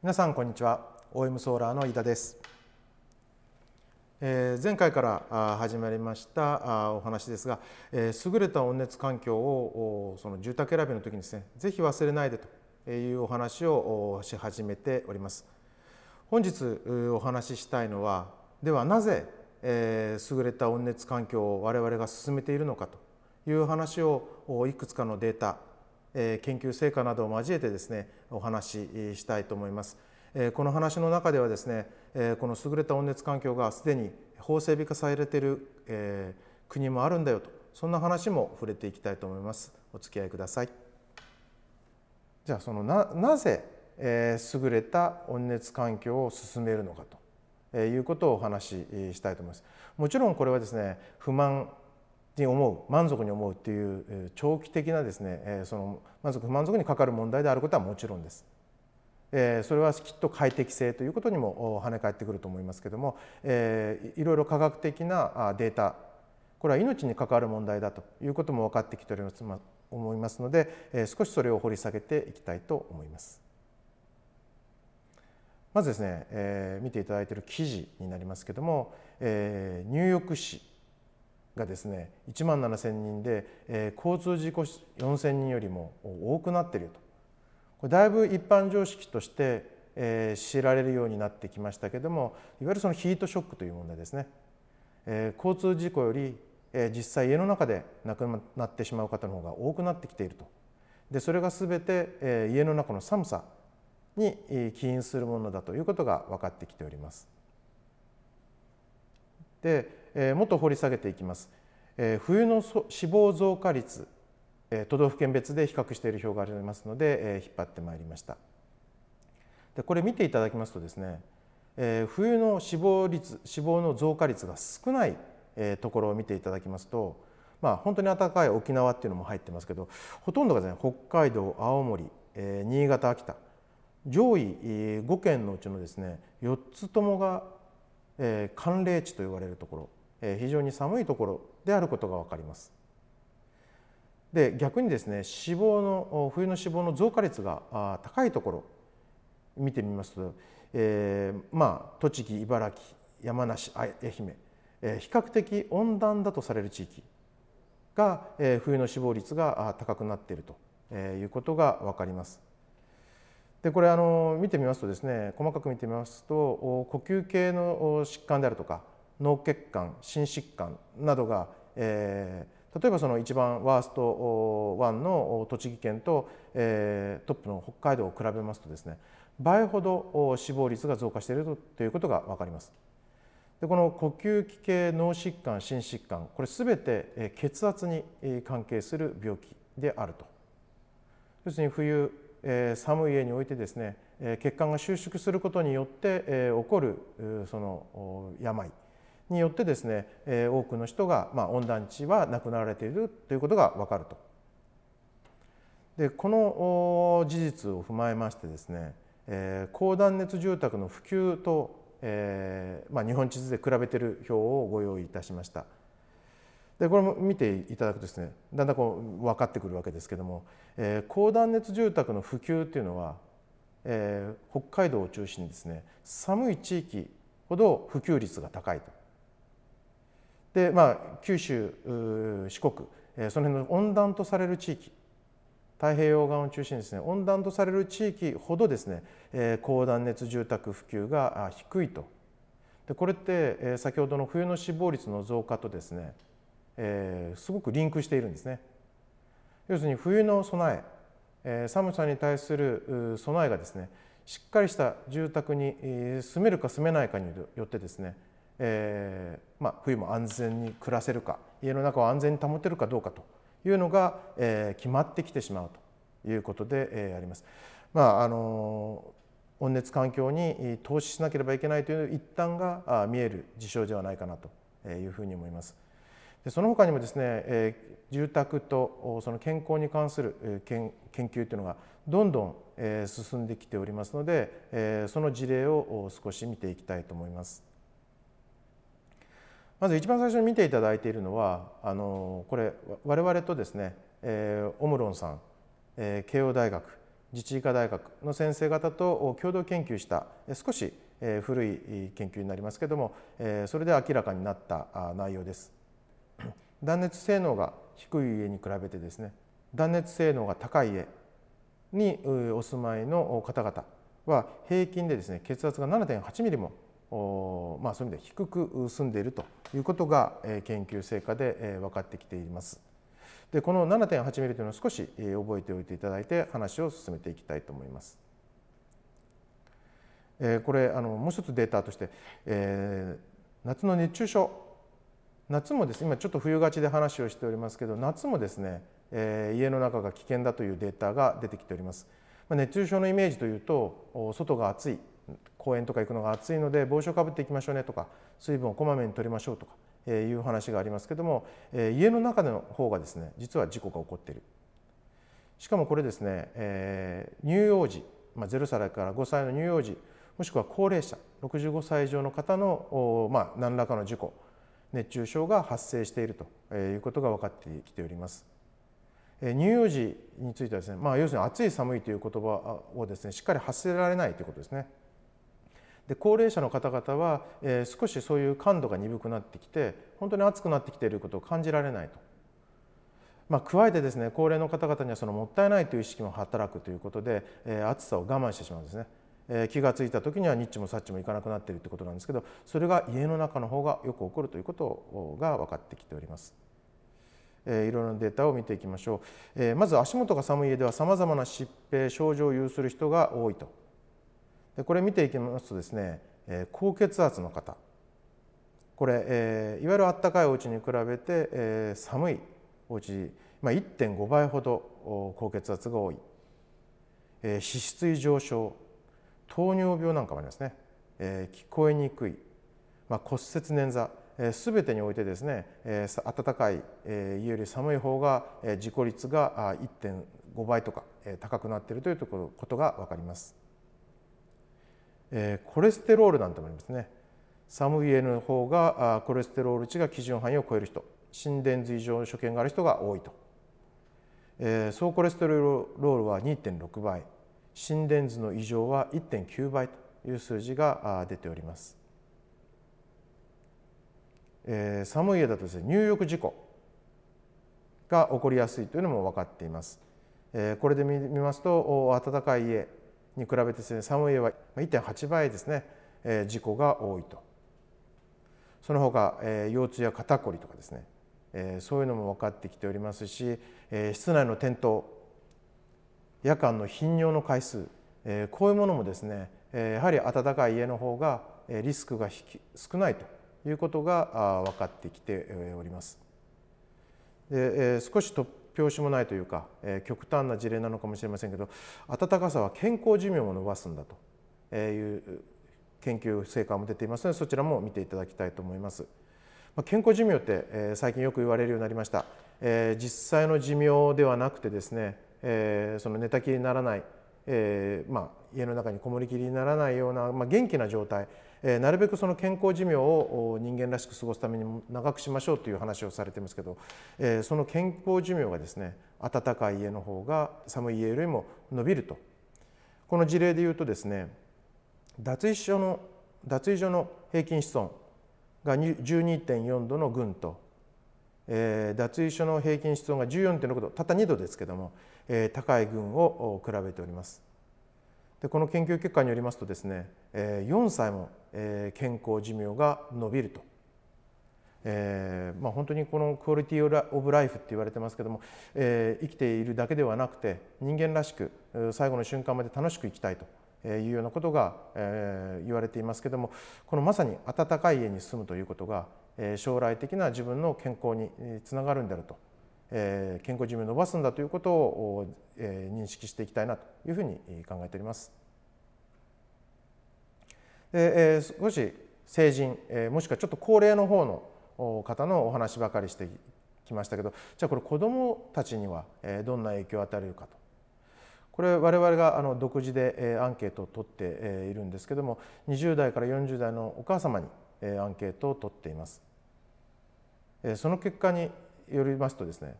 皆さんこんにちは。OM ソーラーの井田です、えー、前回から始まりましたお話ですが、えー、優れた温熱環境をその住宅選びの時にですねぜひ忘れないでというお話をし始めております。本日お話ししたいのはではなぜ、えー、優れた温熱環境を我々が進めているのかという話をいくつかのデータ研究成果などを交えてですねお話ししたいと思います。この話の中ではですねこの優れた温熱環境がすでに法整備化されている国もあるんだよとそんな話も触れていきたいと思います。お付き合いください。じゃあそのななぜ、え優れた温熱環境を進めるのかということをお話ししたいと思います。もちろんこれはですね不満に思う満足に思うっていう長期的なですねその満足不満足にかかる問題であることはもちろんです。それはきっと快適性ということにも跳ね返ってくると思いますけどもいろいろ科学的なデータこれは命に関わる問題だということも分かってきております思いますので少しそれを掘り下げていきたいと思います。まずですね、えー、見ていただいている記事になりますけども、えー、ニューヨーク市がですね1万7,000人で、えー、交通事故4,000人よりも多くなっていると。これだいぶ一般常識として、えー、知られるようになってきましたけどもいわゆるそのヒートショックという問題ですね、えー、交通事故より、えー、実際家の中で亡くなってしまう方の方が多くなってきていると。でそれが全て、えー、家の中の寒さに起因するものだということが分かってきております。でえもっと掘り下げていきます。え冬の死亡増加率、え都道府県別で比較している表がありますので、え引っ張ってまいりました。でこれ見ていただきますとですね、え冬の死亡率死亡の増加率が少ない、えところを見ていただきますと、まあ、本当に暖かい沖縄っていうのも入ってますけどほとんどがですね北海道青森、え新潟秋田上位5県のうちのですね4つともがえ寒冷地と言われるところ、え非常に寒いところであることが分かります。で逆にですね死亡の冬の死亡の増加率が高いところ見てみますと、えー、まあ栃木茨城山梨愛媛、えー、比較的温暖だとされる地域が、えー、冬の死亡率が高くなっているということが分かります。でこれあの見てみますとですね細かく見てみますと呼吸系の疾患であるとか脳血管心疾患などが、えー、例えばその一番ワースト1の栃木県と、えー、トップの北海道を比べますとですね倍ほど死亡率が増加しているということが分かります。でこの呼吸器系脳疾患心疾患これ全て血圧に関係する病気であると。要するに冬え寒い家においてですね血管が収縮することによって、え起こるその病によってですね、え多くの人が、まあ、温暖地は亡くなられているということが分かると。でこの事実を踏まえましてですね、え高断熱住宅の普及と、えまあ、日本地図で比べている表をご用意いたしました。でこれも見ていただくとですねだんだんこう分かってくるわけですけども、えー、高断熱住宅の普及っていうのは、えー、北海道を中心にですね寒い地域ほど普及率が高いと。でまあ九州四国、えー、その辺の温暖とされる地域太平洋側を中心にですね温暖とされる地域ほどですね、えー、高断熱住宅普及が低いと。でこれって、えー、先ほどの冬の死亡率の増加とですねえー、すごくリンクしているんですね。要するに冬の備ええー、寒さに対する備えがですねしっかりした住宅に住めるか住めないかによってですね、えーまあ、冬も安全に暮らせるか家の中を安全に保てるかどうかというのが、えー、決まってきてしまうということで、えー、あります。まああの温熱環境に投資しなければいけないという一端が見える事象ではないかなというふうに思います。でその他にもですね、えー、住宅とその健康に関する研研究というのがどんどん、え、進んできておりますので、え、その事例を少し見ていきたいと思います。まず一番最初に見ていただいているのはあのこれ我々とですね、え、オムロンさん、え、慶応大学自治医科大学の先生方と共同研究した少し古い研究になりますけれどもそれで明らかになった内容です。断熱性能が低い家に比べてですね断熱性能が高い家にお住まいの方々は平均でですね血圧が7.8ミリもまあ、そういう意味で低く住んでいるということが研究成果で分かってきています。でこの7.8ミリというのを少し覚えておいていただいて話を進めていきたいと思います。これあのもう一つデータとして、えー、夏の熱中症夏もです今ちょっと冬がちで話をしておりますけど夏もですね、えー、家の中が危険だというデータが出てきております。まあ、熱中症のイメージというと外が暑い公園とか行くのが暑いので帽子をかぶっていきましょうねとか水分をこまめに取りましょうとかいう話がありますけども家の中の方がですね実は事故が起こっているしかもこれですね、えー、乳幼児、まあ、0歳から5歳の乳幼児もしくは高齢者65歳以上の方の、まあ、何らかの事故熱中症が発生しているということが分かってきております。乳幼児についてはですね、まあ、要するに暑い寒いという言葉をですねしっかり発せられないということですね。で高齢者の方々は、えー、少しそういう感度が鈍くなってきて本当に暑くなってきていることを感じられないと。まあ、加えてですね高齢の方々にはそのもったいないという意識も働くということで、えー、暑さを我慢してしまうんですね。え、気が付いた時にはニッチもサッチもいかなくなっているということなんですけどそれが家の中の方がよく起こるということが分かってきております。え、いろいろなデータを見ていきましょう、え、まず足元が寒い家ではさまざまな疾病症状を有する人が多いと。でこれ見ていきますとですね、え、高血圧の方。これ、え、いわゆるあったかいお家に比べて、え、寒いお家、まあ、1.5倍ほど高血圧が多い、え、脂質異常症。糖尿病なんかもありますね、えー、聞こえにくい、まあ、骨折捻挫すべてにおいてですね暖かい家より寒い方が事故率が1.5倍とか高くなっているということが分かります。コレステロールなんてもありますね。寒い家の方がコレステロール値が基準範囲を超える人心電図異常の所見がある人が多いと。総コレステロールは2.6倍心電図の異常は1.9倍という数字が出ております。えー、寒い家だとですね入浴事故が起こりやすいというのも分かっています。えー、これで見ますと暖かい家に比べてですね寒い家は1.8倍ですね、えー、事故が多いと。その他、えー、腰痛や肩こりとかですね、えー、そういうのも分かってきておりますし、えー、室内の転倒夜間の頻尿の回数、え、こういうものもですね、え、やはり暖かい家の方がリスクが少ないということが分かってきております。で少し突拍子もないというか極端な事例なのかもしれませんけど暖かさは健康寿命を伸ばすんだという研究成果も出ていますのでそちらも見ていただきたいと思います。健康寿命って最近よく言われるようになりました。実際の寿命ではなくてですねその寝たきりにならないえーまあ、家の中にこもりきりにならないような、まあ、元気な状態、えー、なるべくその健康寿命を人間らしく過ごすために長くしましょうという話をされてますけど、えー、その健康寿命がですね暖かい家の方が寒い家よりも伸びると。この事例でいうとですね脱衣所の脱衣所の平均室温が12.4度の群と、えー、脱衣所の平均室温が14.6度たった2度ですけども高い群を比べております。でこの研究結果によりますとですね4歳も健康寿命が伸びると。えーまあ、本当にこのクオリティオブライフって言われてますけども、えー、生きているだけではなくて人間らしく最後の瞬間まで楽しく生きたいというようなことが、えー、言われていますけどもこのまさに暖かい家に住むということが、将来的な自分の健康につながるんであるとえ健康寿命を伸ばすんだということを、え認識していきたいなというふうに考えております。でえ少し成人、えもしくはちょっと高齢の方の方のお話ばかりしてきましたけどじゃあこれ子どもたちにはどんな影響を与えるかとこれ我々があの独自でアンケートを取っているんですけども20代から40代のお母様にアンケートを取っています。その結果によりますとですね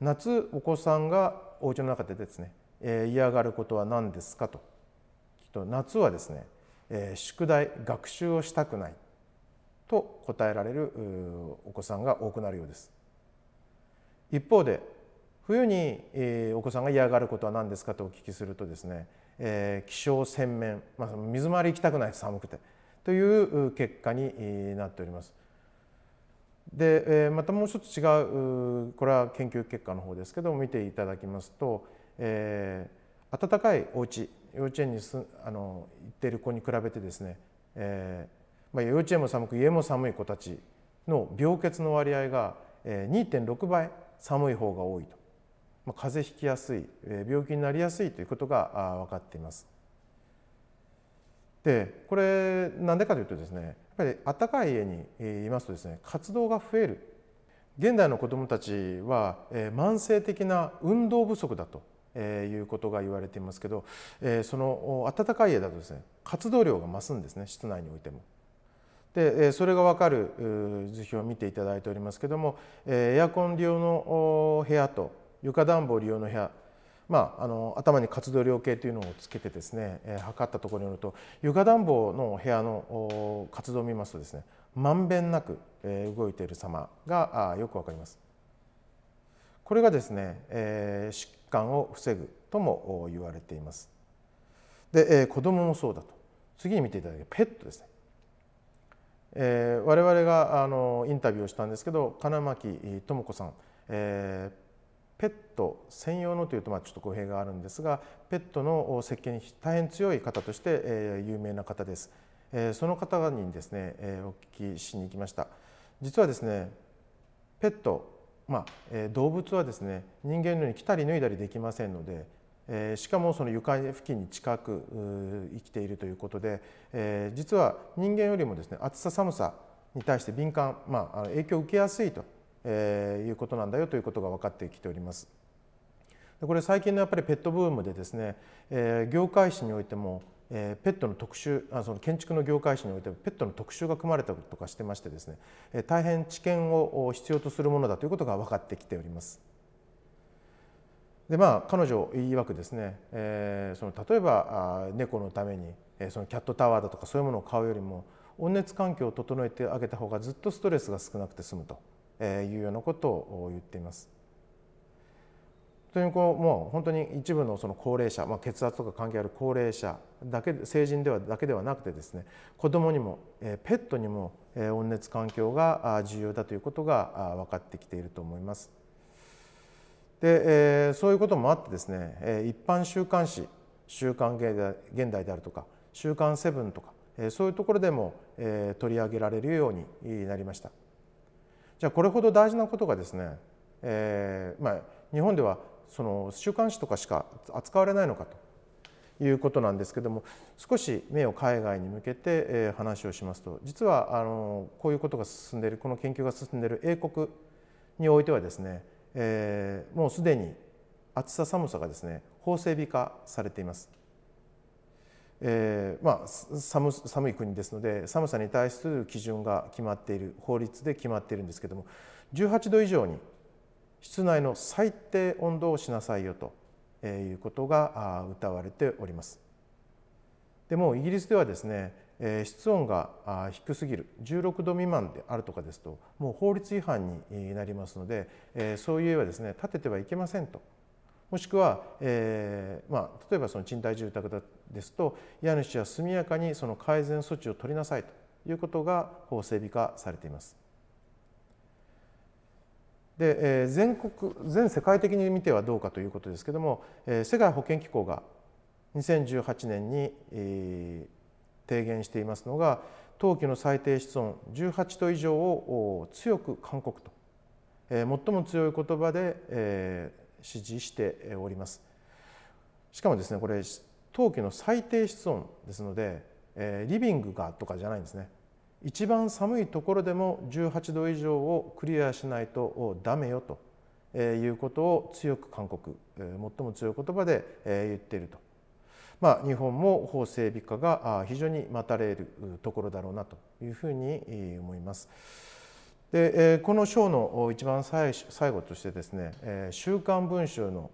夏お子さんがお家の中でですねえー、嫌がることは何ですかとと夏はですね、えー、宿題学習をしたくないと答えられるお子さんが多くなるようです。一方で冬に、えー、お子さんが嫌がることは何ですかとお聞きするとですね、えー、気象洗面、まあ、水回り行きたくない寒くてという結果になっております。で、え、またもう一つ違うこれは研究結果の方ですけども見ていただきますと、えー、暖かいお家幼稚園にすあの行っている子に比べてですね、えーまあ、幼稚園も寒く家も寒い子たちの病欠の割合が2.6倍寒い方が多いと、まあ、風邪ひきやすい病気になりやすいということが分かっています。でこれなんでかというとですねぱり暖かい家にいますとですね活動が増える現代の子どもたちは慢性的な運動不足だとえ、いうことが言われていますけど、え、その暖かい家だとですね活動量が増すんですね室内においても。でそれが分かる図表を見ていただいておりますけどもエアコン利用の部屋と床暖房利用の部屋まあ、あの頭に活動量計というのをつけてですね、えー、測ったところによると床暖房の部屋の活動を見ますとですねまんべんなく、えー、動いている様があよくわかります。これがですね、えー、患を防ぐとも言われています。で、えー、子どももそうだと次に見ていただけペットですね。えー、我々があのインタビューをしたんですけど金巻智子さん、えー、ペット専用のというとまあちょっと語弊があるんですがペットの設計に大変強い方として、有名な方です。その方にですね、お聞きしに行きました。実はですねペットまあ、動物はですね人間のように着たり脱いだりできませんので、しかもその床付近に近く生きているということで、実は人間よりもですね暑さ寒さに対して敏感、まあ、影響を受けやすいと、えー、いうことなんだよということが分かってきております。これ最近のやっぱりペットブームでですね、えー、業界誌においてもえー、ペットの特集あその建築の業界誌においてもペットの特集が組まれたりとかしてましてですね、えー、大変知見を必要とするものだということが分かってきております。でまあ彼女曰くですね、えー、その例えばあ猫のために、えー、そのキャットタワーだとかそういうものを買うよりも温熱環境を整えてあげた方がずっとストレスが少なくて済むというようなことを言っています。とにこうもう本当に一部のその高齢者、まあ、血圧とか関係ある高齢者だけ成人ではだけではなくてですね子どもにもペットにも温熱環境が重要だということが分かってきていると思います。でそういうこともあってですね一般週刊誌「週刊現代」であるとか「週刊セブン」とかそういうところでも取り上げられるようになりました。じゃあこれほど大事なことがですね、えーまあ、日本ではその週刊誌とかしか扱われないのかということなんですけども少し目を海外に向けて話をしますと実はあのこういうことが進んでいるこの研究が進んでいる英国においてはですね、えー、もうすでに暑さ寒さがですね法整備化されています。えーまあ、寒寒い国ですので寒さに対する基準が決まっている法律で決まっているんですけども18度以上に室内の最低温度をしなさいよということが謳われております。でもイギリスではですね室温が低すぎる16度未満であるとかですともう法律違反になりますのでそういう家はですね建ててはいけませんともしくは、えーまあ、例えばその賃貸住宅ですと家主は速やかにその改善措置を取りなさいということが法整備化されています。で全国全世界的に見てはどうかということですけども世界保健機構が2018年に提言していますのが冬季の最低室温18度以上を強く勧告と最も強い言葉で指示しておりますしかもですねこれ冬季の最低室温ですのでリビングがとかじゃないんですね一番寒いところでも18度以上をクリアしないとダメよということを強く勧告最も強い言葉で言っていると。まあ、日本も法整備化が非常に待たれるところだろうなというふうに思います。でこの章の一番最後としてですね「週刊文春」の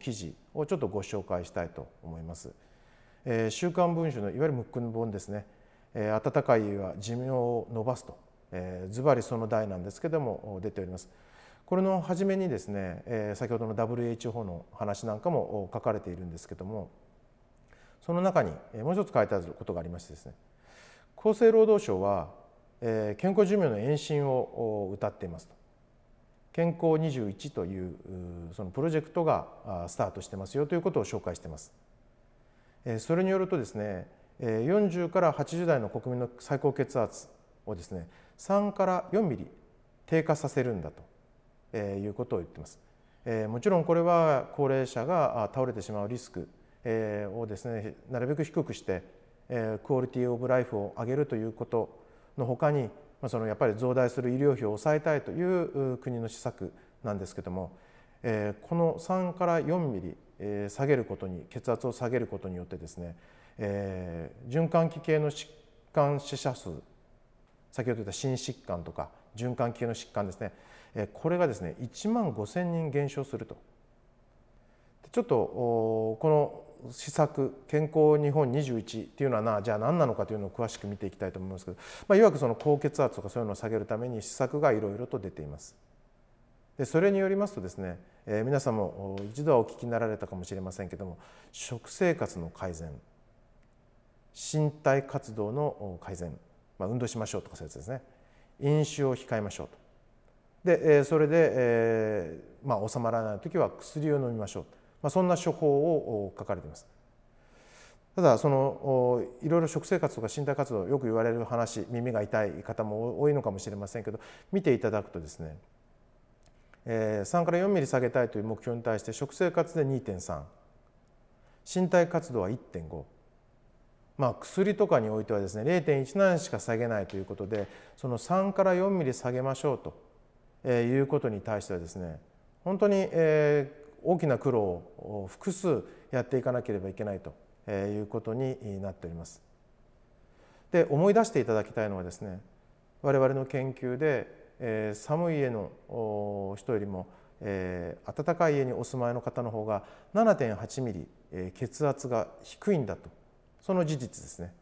記事をちょっとご紹介したいと思います。週刊文春のいわゆるムックン本ですね、え、暖かい家は寿命を延ばすと、え、ズバリその題なんですけども出ております。これの初めにですね、先ほどの WHO の話なんかも書かれているんですけどもその中にもう一つ書いてあることがありましてですね厚生労働省は、えー、健康寿命の延伸を謳っていますと健康21というそのプロジェクトがスタートしてますよということを紹介しています。それによるとですね40から80代の国民の最高血圧をですね3から4ミリ低下させるんだということを言っています。もちろんこれは高齢者が倒れてしまうリスクをですねなるべく低くしてクオリティオブライフを上げるということのほかにそのやっぱり増大する医療費を抑えたいという国の施策なんですけどもこの3から4ミリ下げることに血圧を下げることによってですね循環器系の疾患死者数先ほど言った心疾患とか循環器系の疾患ですねこれがですね1万5千人減少すると。ちょっとこの施策健康日本21っていうのはなじゃあ何なのかというのを詳しく見ていきたいと思いますけど、まあ、いわくその高血圧とかそういうのを下げるために施策がいろいろと出ています。でそれによりますとですね、えー、皆さんも一度はお聞きになられたかもしれませんけども食生活の改善身体活動の改善、まあ、運動しましょうとかそういうやつですね。飲酒を控えましょうと。で、えー、それで、えーまあ、収まらない時は薬を飲みましょうと。まあ、そんな処方を書かれています。ただそのいろいろ食生活とか身体活動よく言われる話耳が痛い方も多いのかもしれませんけど見ていただくとですね、3から4ミリ下げたいという目標に対して食生活で2.3身体活動は1.5まあ薬とかにおいてはですね0.17しか下げないということでその3から4ミリ下げましょうということに対してはですね本当に、えー、大きな苦労を複数やっていかなければいけないということになっております。で思い出していただきたいのはですね我々の研究で、えー、寒い家の人よりも、えー、暖かい家にお住まいの方の方が7.8ミリ、えー、血圧が低いんだとその事実ですね。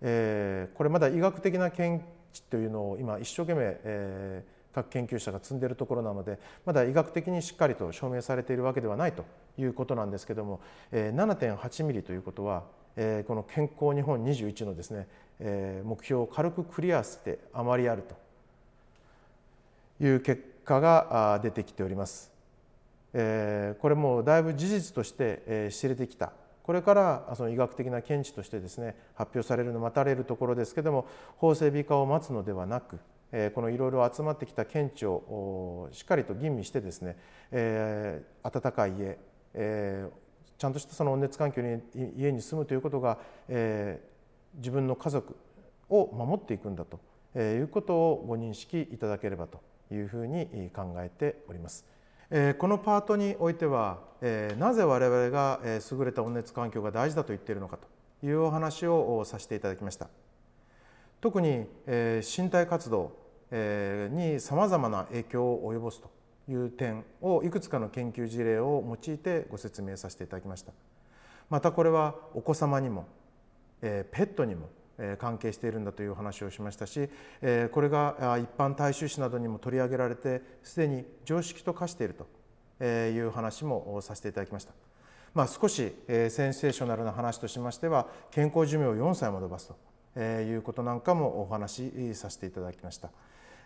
えー、これまだ医学的な見地というのを今一生懸命、えー、各研究者が積んでいるところなのでまだ医学的にしっかりと証明されているわけではないということなんですけども7.8ミリということはこの健康日本21のですね目標を軽くクリアしてあまりあるという結果が出てきております。これもだいぶ事実として知れてきたこれからその医学的な見地としてですね発表されるの待たれるところですけども法整備化を待つのではなくこのいろいろ集まってきた見地をしっかりと吟味してですね、えー、暖かい家、えー、ちゃんとしたその温熱環境に家に住むということが、えー、自分の家族を守っていくんだということをご認識いただければというふうに考えております。このパートにおいてはなぜ我々が優れた温熱環境が大事だと言っているのかというお話をさせていただきました。特に身体活動にさまざまな影響を及ぼすという点をいくつかの研究事例を用いてご説明させていただきましたまたこれはお子様にもペットにも関係しているんだという話をしましたしこれが一般大衆誌などにも取り上げられてすでに常識と化しているという話もさせていただきました。まあ、少しセンセーショナルな話としましては健康寿命を4歳も延ばすということなんかもお話しさせていただきました。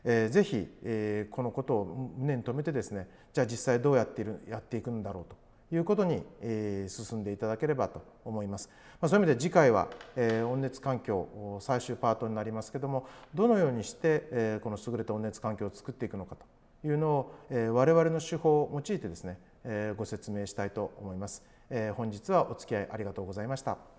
えー、ぜひ、え、このことを胸に留めてですねじゃあ実際どうやっているやっていくんだろうということに、え、進んでいただければと思います。ま、そういう意味で次回は、え、温熱環境最終パートになりますけどもどのようにして、え、この優れた温熱環境を作っていくのかというのを、えー、我々の手法を用いてですね、え、ご説明したいと思います。え、本日はお付き合いありがとうございました。